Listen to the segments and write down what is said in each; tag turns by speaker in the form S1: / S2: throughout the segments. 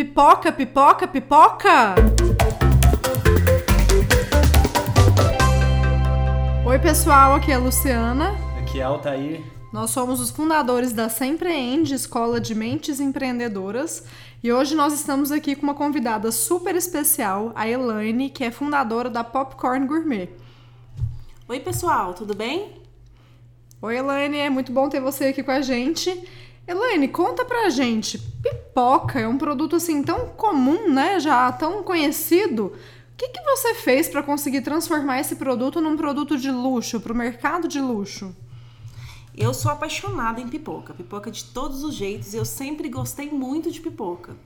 S1: Pipoca, pipoca, pipoca! Oi, pessoal, aqui é a Luciana.
S2: Aqui é Altair.
S1: Nós somos os fundadores da Sempreende, Escola de Mentes Empreendedoras, e hoje nós estamos aqui com uma convidada super especial, a Elaine, que é fundadora da Popcorn Gourmet.
S3: Oi, pessoal, tudo bem?
S1: Oi, Elaine, é muito bom ter você aqui com a gente. Elaine, conta pra gente, pipoca é um produto assim tão comum, né? Já tão conhecido. O que, que você fez para conseguir transformar esse produto num produto de luxo, para o mercado de luxo?
S3: Eu sou apaixonada em pipoca, pipoca de todos os jeitos. Eu sempre gostei muito de pipoca.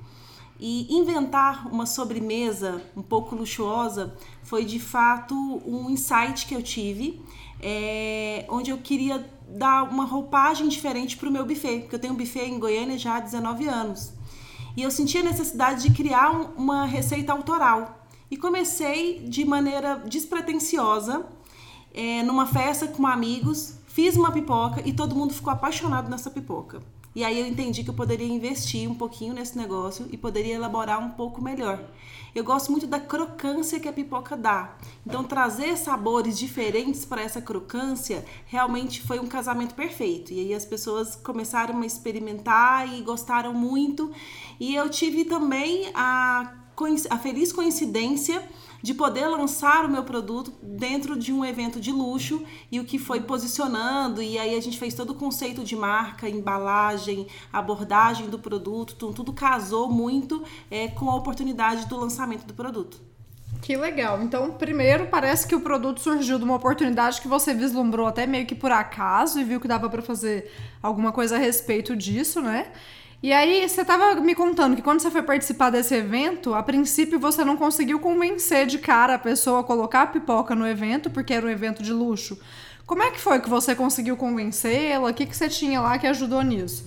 S3: E inventar uma sobremesa um pouco luxuosa foi de fato um insight que eu tive, é, onde eu queria dar uma roupagem diferente para o meu buffet, porque eu tenho um buffet em Goiânia já há 19 anos. E eu senti a necessidade de criar um, uma receita autoral. E comecei de maneira despretensiosa, é, numa festa com amigos, fiz uma pipoca e todo mundo ficou apaixonado nessa pipoca. E aí eu entendi que eu poderia investir um pouquinho nesse negócio e poderia elaborar um pouco melhor. Eu gosto muito da crocância que a pipoca dá. Então trazer sabores diferentes para essa crocância realmente foi um casamento perfeito. E aí as pessoas começaram a experimentar e gostaram muito. E eu tive também a, a feliz coincidência de poder lançar o meu produto dentro de um evento de luxo e o que foi posicionando. E aí a gente fez todo o conceito de marca, embalagem, abordagem do produto, tudo, tudo casou muito é, com a oportunidade do lançamento do produto.
S1: Que legal. Então, primeiro, parece que o produto surgiu de uma oportunidade que você vislumbrou até meio que por acaso e viu que dava para fazer alguma coisa a respeito disso, né? E aí, você estava me contando que quando você foi participar desse evento, a princípio você não conseguiu convencer de cara a pessoa a colocar a pipoca no evento, porque era um evento de luxo. Como é que foi que você conseguiu convencê-la? O que, que você tinha lá que ajudou nisso?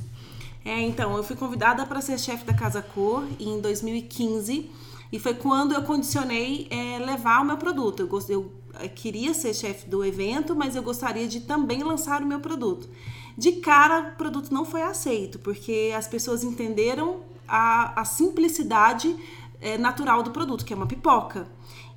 S3: É, então, eu fui convidada para ser chefe da Casa Cor em 2015 e foi quando eu condicionei é, levar o meu produto. Eu, eu, eu queria ser chefe do evento, mas eu gostaria de também lançar o meu produto. De cara, o produto não foi aceito, porque as pessoas entenderam a, a simplicidade é, natural do produto, que é uma pipoca.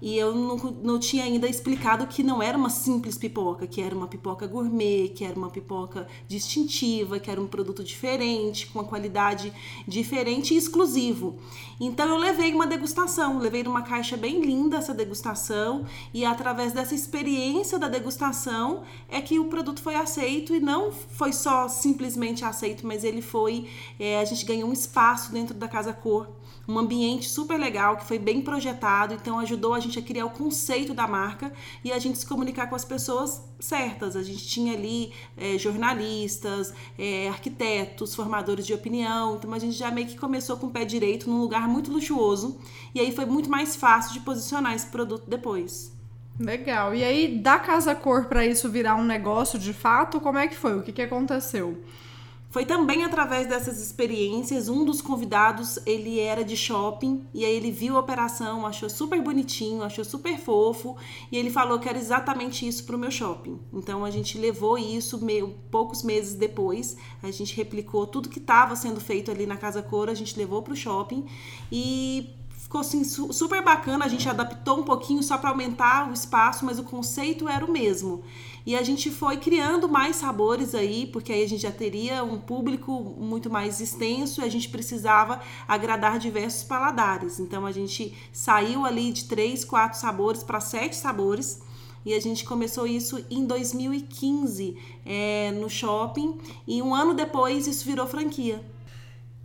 S3: E eu não, não tinha ainda explicado que não era uma simples pipoca, que era uma pipoca gourmet, que era uma pipoca distintiva, que era um produto diferente, com uma qualidade diferente e exclusivo. Então eu levei uma degustação, levei numa caixa bem linda essa degustação, e através dessa experiência da degustação é que o produto foi aceito e não foi só simplesmente aceito, mas ele foi. É, a gente ganhou um espaço dentro da Casa Cor um ambiente super legal que foi bem projetado, então ajudou a gente a criar o conceito da marca e a gente se comunicar com as pessoas certas. A gente tinha ali é, jornalistas, é, arquitetos, formadores de opinião, então a gente já meio que começou com o pé direito num lugar muito luxuoso e aí foi muito mais fácil de posicionar esse produto depois.
S1: Legal. E aí, da Casa Cor para isso virar um negócio de fato, como é que foi? O que, que aconteceu?
S3: Foi também através dessas experiências, um dos convidados, ele era de shopping e aí ele viu a operação, achou super bonitinho, achou super fofo e ele falou que era exatamente isso para o meu shopping. Então a gente levou isso meio, poucos meses depois, a gente replicou tudo que estava sendo feito ali na Casa Cor, a gente levou para o shopping e ficou assim super bacana. A gente adaptou um pouquinho só para aumentar o espaço, mas o conceito era o mesmo. E a gente foi criando mais sabores aí, porque aí a gente já teria um público muito mais extenso e a gente precisava agradar diversos paladares. Então a gente saiu ali de três, quatro sabores para sete sabores. E a gente começou isso em 2015 é, no shopping, e um ano depois isso virou franquia.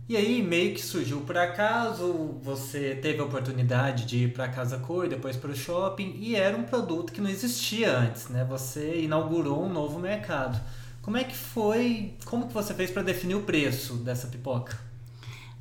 S2: E aí, meio que surgiu por acaso, você teve a oportunidade de ir para Casa Cor, depois para o shopping, e era um produto que não existia antes, né? Você inaugurou um novo mercado. Como é que foi, como que você fez para definir o preço dessa pipoca?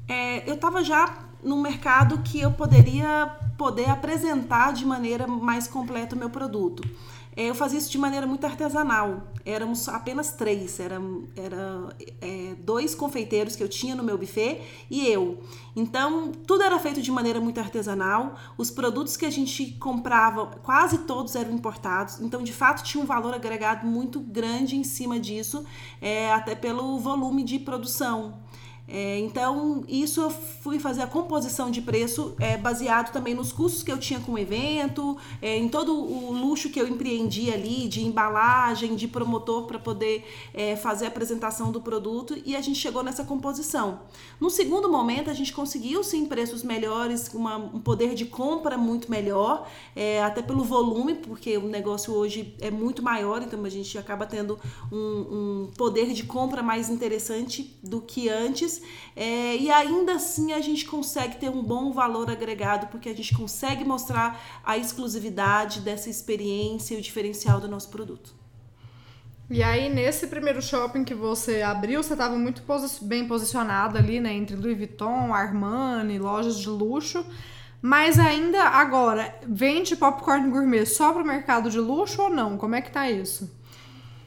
S3: É, eu estava já no mercado que eu poderia poder apresentar de maneira mais completa o meu produto. É, eu fazia isso de maneira muito artesanal. Éramos apenas três, era, era é, dois confeiteiros que eu tinha no meu buffet e eu. Então, tudo era feito de maneira muito artesanal. Os produtos que a gente comprava, quase todos eram importados. Então, de fato, tinha um valor agregado muito grande em cima disso, é, até pelo volume de produção. É, então, isso eu fui fazer a composição de preço é, baseado também nos custos que eu tinha com o evento, é, em todo o luxo que eu empreendi ali, de embalagem, de promotor para poder é, fazer a apresentação do produto, e a gente chegou nessa composição. No segundo momento, a gente conseguiu sim preços melhores, uma, um poder de compra muito melhor, é, até pelo volume, porque o negócio hoje é muito maior, então a gente acaba tendo um, um poder de compra mais interessante do que antes. É, e ainda assim a gente consegue ter um bom valor agregado, porque a gente consegue mostrar a exclusividade dessa experiência e o diferencial do nosso produto.
S1: E aí, nesse primeiro shopping que você abriu, você estava muito posi bem posicionado ali, né? Entre Louis Vuitton, Armani, lojas de luxo. Mas ainda agora, vende popcorn gourmet só para o mercado de luxo ou não? Como é que tá isso?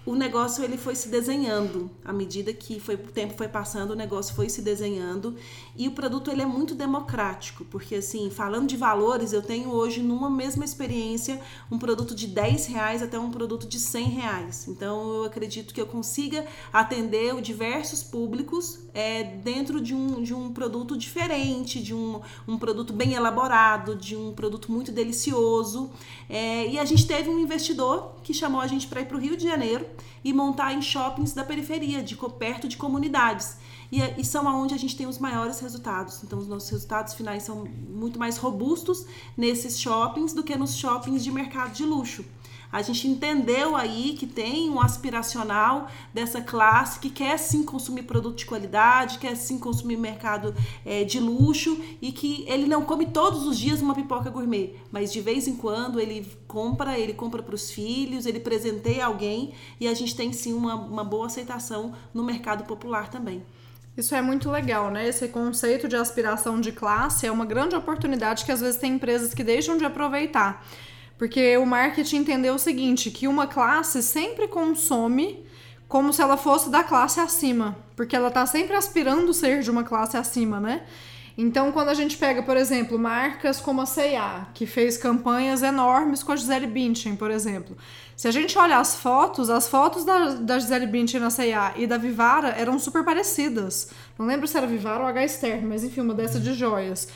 S3: O negócio ele foi se desenhando. À medida que foi, o tempo foi passando o negócio foi se desenhando. E o produto ele é muito democrático porque assim falando de valores eu tenho hoje numa mesma experiência um produto de 10 reais até um produto de 100 reais. Então eu acredito que eu consiga atender diversos públicos é, dentro de um, de um produto diferente de um, um produto bem elaborado de um produto muito delicioso. É, e a gente teve um investidor que chamou a gente para ir para o Rio de Janeiro e montar em shoppings da periferia, de perto de comunidades. E, e são aonde a gente tem os maiores resultados. Então, os nossos resultados finais são muito mais robustos nesses shoppings do que nos shoppings de mercado de luxo. A gente entendeu aí que tem um aspiracional dessa classe que quer sim consumir produto de qualidade, quer sim consumir mercado é, de luxo e que ele não come todos os dias uma pipoca gourmet, mas de vez em quando ele compra, ele compra para os filhos, ele presenteia alguém e a gente tem sim uma, uma boa aceitação no mercado popular também.
S1: Isso é muito legal, né? Esse conceito de aspiração de classe é uma grande oportunidade que às vezes tem empresas que deixam de aproveitar. Porque o marketing entendeu o seguinte, que uma classe sempre consome como se ela fosse da classe acima, porque ela tá sempre aspirando ser de uma classe acima, né? Então, quando a gente pega, por exemplo, marcas como a C&A, que fez campanhas enormes com a Gisele Bündchen, por exemplo. Se a gente olha as fotos, as fotos da, da Gisele Bündchen na C&A e da Vivara eram super parecidas. Não lembro se era Vivara ou H. Stern, mas enfim, uma dessa de joias.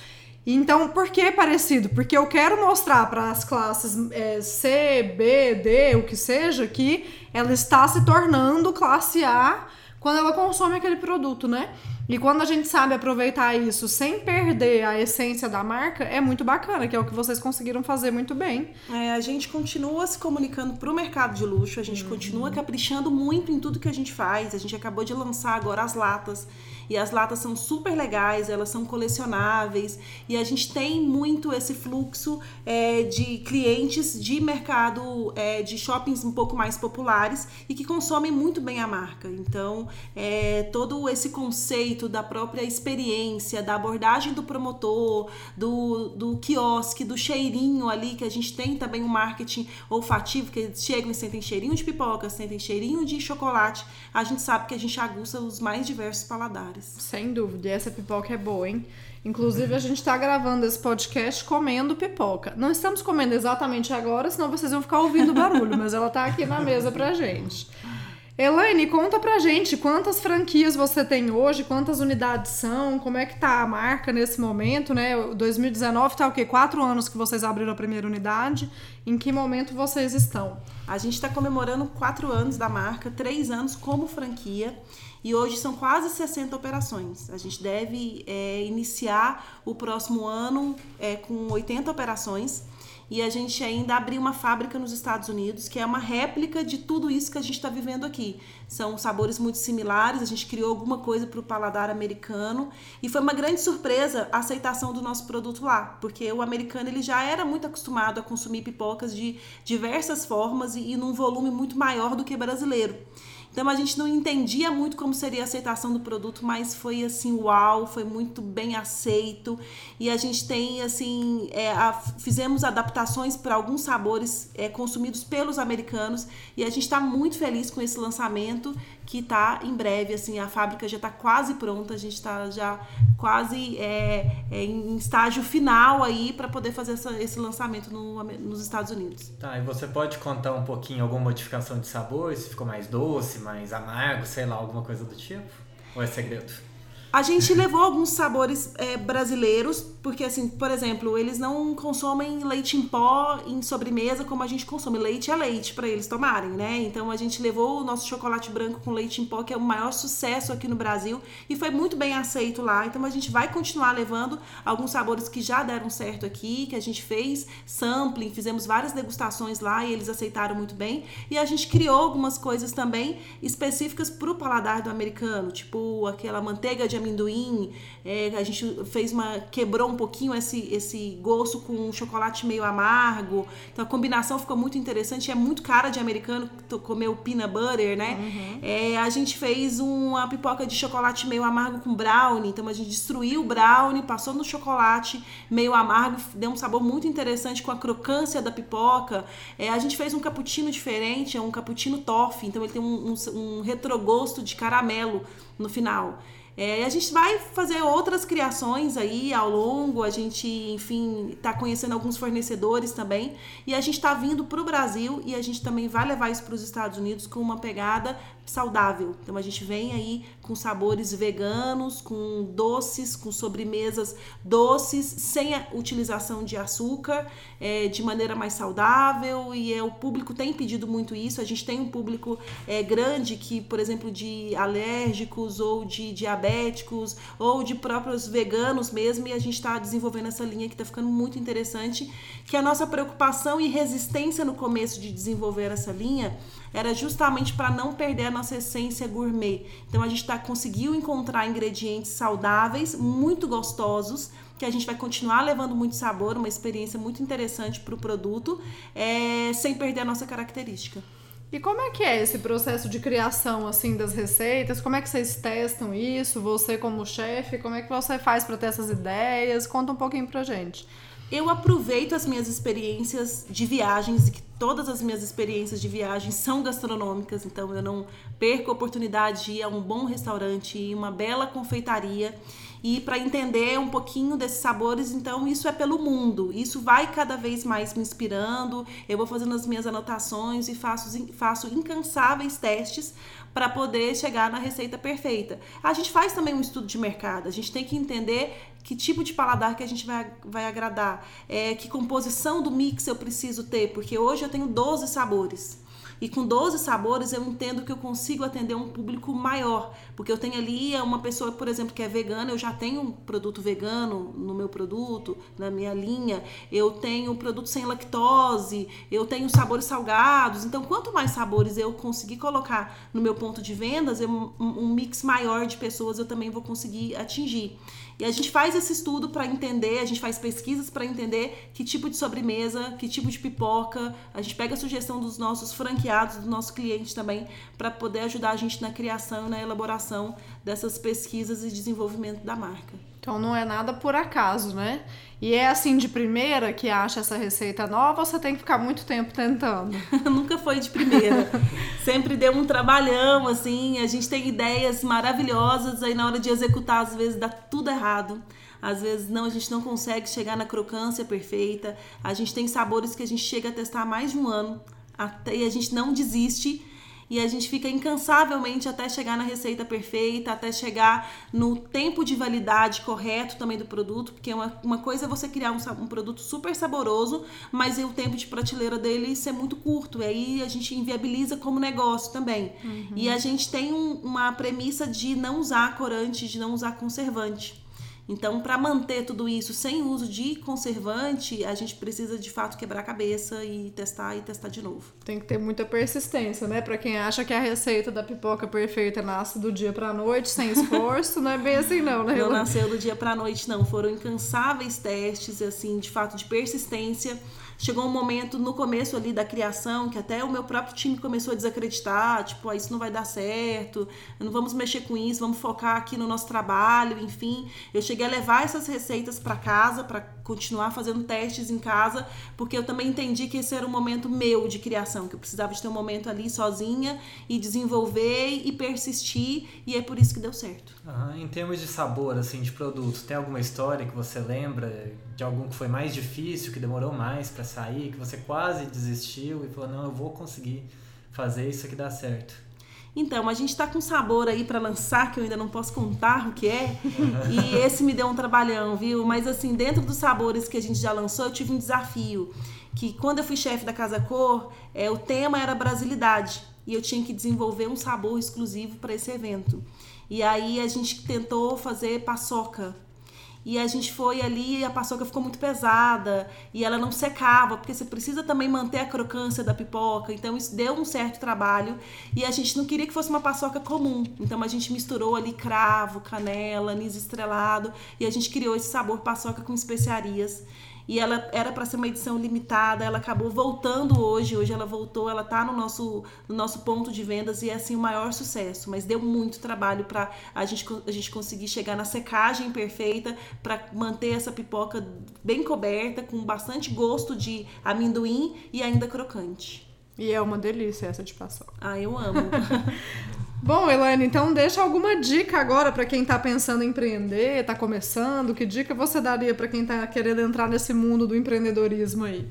S1: Então, por que parecido? Porque eu quero mostrar para as classes é, C, B, D, o que seja, que ela está se tornando classe A quando ela consome aquele produto, né? E quando a gente sabe aproveitar isso sem perder a essência da marca, é muito bacana, que é o que vocês conseguiram fazer muito bem.
S3: É, a gente continua se comunicando para o mercado de luxo, a gente uhum. continua caprichando muito em tudo que a gente faz. A gente acabou de lançar agora as latas. E as latas são super legais, elas são colecionáveis e a gente tem muito esse fluxo é, de clientes de mercado é, de shoppings um pouco mais populares e que consomem muito bem a marca. Então, é, todo esse conceito da própria experiência, da abordagem do promotor, do, do quiosque, do cheirinho ali, que a gente tem também um marketing olfativo, que eles chegam e sentem cheirinho de pipoca, sentem cheirinho de chocolate, a gente sabe que a gente aguça os mais diversos paladares.
S1: Sem dúvida. Essa pipoca é boa, hein? Inclusive, a gente está gravando esse podcast comendo pipoca. Não estamos comendo exatamente agora, senão vocês vão ficar ouvindo barulho, mas ela está aqui na mesa pra gente. Elaine, conta pra gente quantas franquias você tem hoje, quantas unidades são, como é que tá a marca nesse momento, né? 2019 tá o quê? Quatro anos que vocês abriram a primeira unidade. Em que momento vocês estão?
S3: A gente está comemorando quatro anos da marca, três anos como franquia. E hoje são quase 60 operações. A gente deve é, iniciar o próximo ano é, com 80 operações e a gente ainda abriu uma fábrica nos Estados Unidos que é uma réplica de tudo isso que a gente está vivendo aqui. São sabores muito similares, a gente criou alguma coisa para o paladar americano e foi uma grande surpresa a aceitação do nosso produto lá, porque o americano ele já era muito acostumado a consumir pipocas de diversas formas e, e num volume muito maior do que brasileiro. Então a gente não entendia muito como seria a aceitação do produto, mas foi assim, uau, foi muito bem aceito. E a gente tem assim, é, a, fizemos adaptações para alguns sabores é, consumidos pelos americanos e a gente está muito feliz com esse lançamento que está em breve, assim, a fábrica já está quase pronta, a gente está já quase é, é, em estágio final aí para poder fazer essa, esse lançamento no, nos Estados Unidos.
S2: Tá, e você pode contar um pouquinho alguma modificação de sabor, se ficou mais doce, mais amargo, sei lá, alguma coisa do tipo? Ou é segredo?
S3: A gente levou alguns sabores é, brasileiros, porque assim, por exemplo, eles não consomem leite em pó em sobremesa como a gente consome. Leite é leite para eles tomarem, né? Então a gente levou o nosso chocolate branco com leite em pó, que é o maior sucesso aqui no Brasil, e foi muito bem aceito lá. Então a gente vai continuar levando alguns sabores que já deram certo aqui, que a gente fez sampling, fizemos várias degustações lá e eles aceitaram muito bem. E a gente criou algumas coisas também específicas para o paladar do americano, tipo aquela manteiga de amendoim. É, a gente fez uma. quebrou um pouquinho esse, esse gosto com um chocolate meio amargo. Então a combinação ficou muito interessante. É muito cara de americano comer o peanut butter, né? Uhum. É, a gente fez uma pipoca de chocolate meio amargo com brownie. Então a gente destruiu o brownie, passou no chocolate meio amargo, deu um sabor muito interessante com a crocância da pipoca. É, a gente fez um cappuccino diferente, é um cappuccino toffee. Então ele tem um, um, um retrogosto de caramelo no final. É, a gente vai fazer outras criações aí ao longo, a gente, enfim, está conhecendo alguns fornecedores também. E a gente está vindo para o Brasil e a gente também vai levar isso para os Estados Unidos com uma pegada saudável. Então a gente vem aí com sabores veganos, com doces, com sobremesas doces, sem a utilização de açúcar, é, de maneira mais saudável. E é, o público tem pedido muito isso. A gente tem um público é, grande que, por exemplo, de alérgicos ou de diabéticos ou de próprios veganos mesmo. E a gente está desenvolvendo essa linha que está ficando muito interessante. Que a nossa preocupação e resistência no começo de desenvolver essa linha era justamente para não perder a nossa essência gourmet. Então a gente tá, conseguiu encontrar ingredientes saudáveis, muito gostosos, que a gente vai continuar levando muito sabor, uma experiência muito interessante para o produto, é, sem perder a nossa característica.
S1: E como é que é esse processo de criação assim das receitas? Como é que vocês testam isso? Você como chefe, como é que você faz para ter essas ideias? Conta um pouquinho pra gente.
S3: Eu aproveito as minhas experiências de viagens, que todas as minhas experiências de viagem são gastronômicas, então eu não perco a oportunidade de ir a um bom restaurante, uma bela confeitaria e para entender um pouquinho desses sabores, então isso é pelo mundo. Isso vai cada vez mais me inspirando. Eu vou fazendo as minhas anotações e faço, faço incansáveis testes para poder chegar na receita perfeita. A gente faz também um estudo de mercado, a gente tem que entender que tipo de paladar que a gente vai, vai agradar, é, que composição do mix eu preciso ter, porque hoje eu tenho 12 sabores. E com 12 sabores eu entendo que eu consigo atender um público maior, porque eu tenho ali uma pessoa, por exemplo, que é vegana, eu já tenho um produto vegano no meu produto, na minha linha, eu tenho um produto sem lactose, eu tenho sabores salgados. Então, quanto mais sabores eu conseguir colocar no meu ponto de vendas, eu, um, um mix maior de pessoas eu também vou conseguir atingir. E a gente faz esse estudo para entender, a gente faz pesquisas para entender que tipo de sobremesa, que tipo de pipoca. A gente pega a sugestão dos nossos franqueados, do nosso cliente também, para poder ajudar a gente na criação e na elaboração dessas pesquisas e desenvolvimento da marca.
S1: Então não é nada por acaso, né? E é assim de primeira que acha essa receita nova você tem que ficar muito tempo tentando?
S3: Nunca foi de primeira. Sempre deu um trabalhão, assim. A gente tem ideias maravilhosas, aí na hora de executar, às vezes dá tudo errado. Às vezes não, a gente não consegue chegar na crocância perfeita. A gente tem sabores que a gente chega a testar há mais de um ano até, e a gente não desiste e a gente fica incansavelmente até chegar na receita perfeita, até chegar no tempo de validade correto também do produto, porque uma, uma coisa é você criar um, um produto super saboroso, mas o tempo de prateleira dele ser muito curto, e aí a gente inviabiliza como negócio também. Uhum. E a gente tem um, uma premissa de não usar corante, de não usar conservante. Então, para manter tudo isso sem uso de conservante, a gente precisa de fato quebrar a cabeça e testar e testar de novo.
S1: Tem que ter muita persistência, né? Para quem acha que a receita da pipoca perfeita nasce do dia para noite sem esforço, não é bem assim não, né?
S3: Não nasceu do dia para noite não, foram incansáveis testes assim, de fato de persistência chegou um momento no começo ali da criação que até o meu próprio time começou a desacreditar, tipo, ah, isso não vai dar certo, não vamos mexer com isso, vamos focar aqui no nosso trabalho, enfim. Eu cheguei a levar essas receitas para casa para continuar fazendo testes em casa, porque eu também entendi que esse era um momento meu de criação, que eu precisava de ter um momento ali sozinha e desenvolver e persistir, e é por isso que deu certo.
S2: Uhum. Em termos de sabor, assim, de produto, tem alguma história que você lembra de algum que foi mais difícil, que demorou mais para sair, que você quase desistiu e falou, não, eu vou conseguir fazer isso aqui dar certo?
S3: Então, a gente está com sabor aí para lançar, que eu ainda não posso contar o que é. e esse me deu um trabalhão, viu? Mas assim, dentro dos sabores que a gente já lançou, eu tive um desafio. Que quando eu fui chefe da Casa Cor, é, o tema era brasilidade. E eu tinha que desenvolver um sabor exclusivo para esse evento. E aí a gente tentou fazer paçoca e a gente foi ali e a paçoca ficou muito pesada e ela não secava, porque você precisa também manter a crocância da pipoca. Então isso deu um certo trabalho e a gente não queria que fosse uma paçoca comum. Então a gente misturou ali cravo, canela, anis estrelado e a gente criou esse sabor paçoca com especiarias e ela era para ser uma edição limitada, ela acabou voltando hoje, hoje ela voltou, ela tá no nosso, no nosso ponto de vendas e é assim o maior sucesso, mas deu muito trabalho para a gente, a gente conseguir chegar na secagem perfeita para manter essa pipoca bem coberta, com bastante gosto de amendoim e ainda crocante.
S1: E é uma delícia essa de paçoca.
S3: Ah, eu amo.
S1: Bom, Elaine, então deixa alguma dica agora para quem está pensando em empreender, está começando. Que dica você daria para quem está querendo entrar nesse mundo do empreendedorismo aí?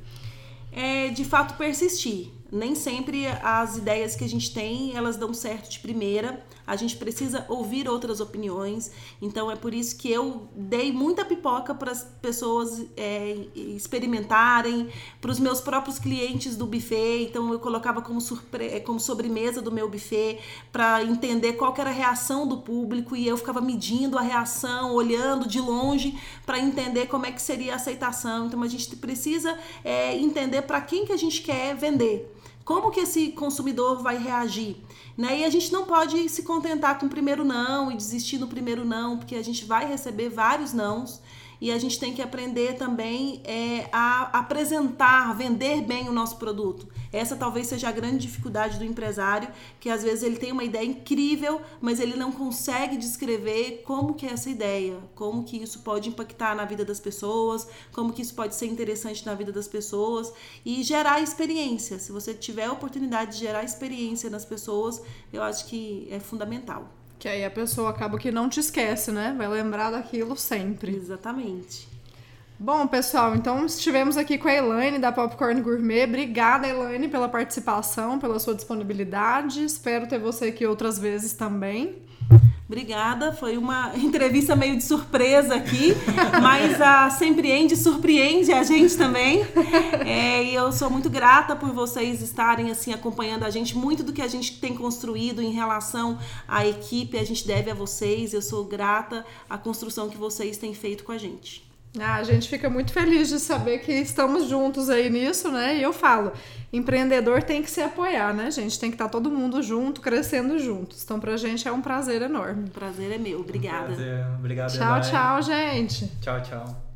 S3: É de fato persistir nem sempre as ideias que a gente tem elas dão certo de primeira. A gente precisa ouvir outras opiniões. Então é por isso que eu dei muita pipoca para as pessoas é, experimentarem, para os meus próprios clientes do buffet. Então eu colocava como, surpre é, como sobremesa do meu buffet para entender qual era a reação do público e eu ficava medindo a reação, olhando de longe para entender como é que seria a aceitação. Então a gente precisa é, entender para quem que a gente quer vender. Como que esse consumidor vai reagir? Né? E a gente não pode se contentar com o primeiro não e desistir no primeiro não, porque a gente vai receber vários nãos e a gente tem que aprender também é, a apresentar, vender bem o nosso produto. Essa talvez seja a grande dificuldade do empresário, que às vezes ele tem uma ideia incrível, mas ele não consegue descrever como que é essa ideia, como que isso pode impactar na vida das pessoas, como que isso pode ser interessante na vida das pessoas e gerar experiência. Se você tiver a oportunidade de gerar experiência nas pessoas, eu acho que é fundamental.
S1: Que aí a pessoa acaba que não te esquece, né? Vai lembrar daquilo sempre.
S3: Exatamente.
S1: Bom, pessoal, então estivemos aqui com a Elaine da Popcorn Gourmet. Obrigada, Elaine, pela participação, pela sua disponibilidade. Espero ter você aqui outras vezes também.
S3: Obrigada, foi uma entrevista meio de surpresa aqui, mas a Sempreende surpreende a gente também. É, e eu sou muito grata por vocês estarem assim acompanhando a gente. Muito do que a gente tem construído em relação à equipe, a gente deve a vocês. Eu sou grata à construção que vocês têm feito com a gente.
S1: Ah, a gente fica muito feliz de saber que estamos juntos aí nisso, né? E eu falo, empreendedor tem que se apoiar, né, gente? Tem que estar todo mundo junto, crescendo juntos. Então, pra gente é um prazer enorme. O
S3: prazer é meu. Obrigada. Um prazer.
S2: Obrigado,
S1: Tchau, tchau, gente.
S2: Tchau, tchau.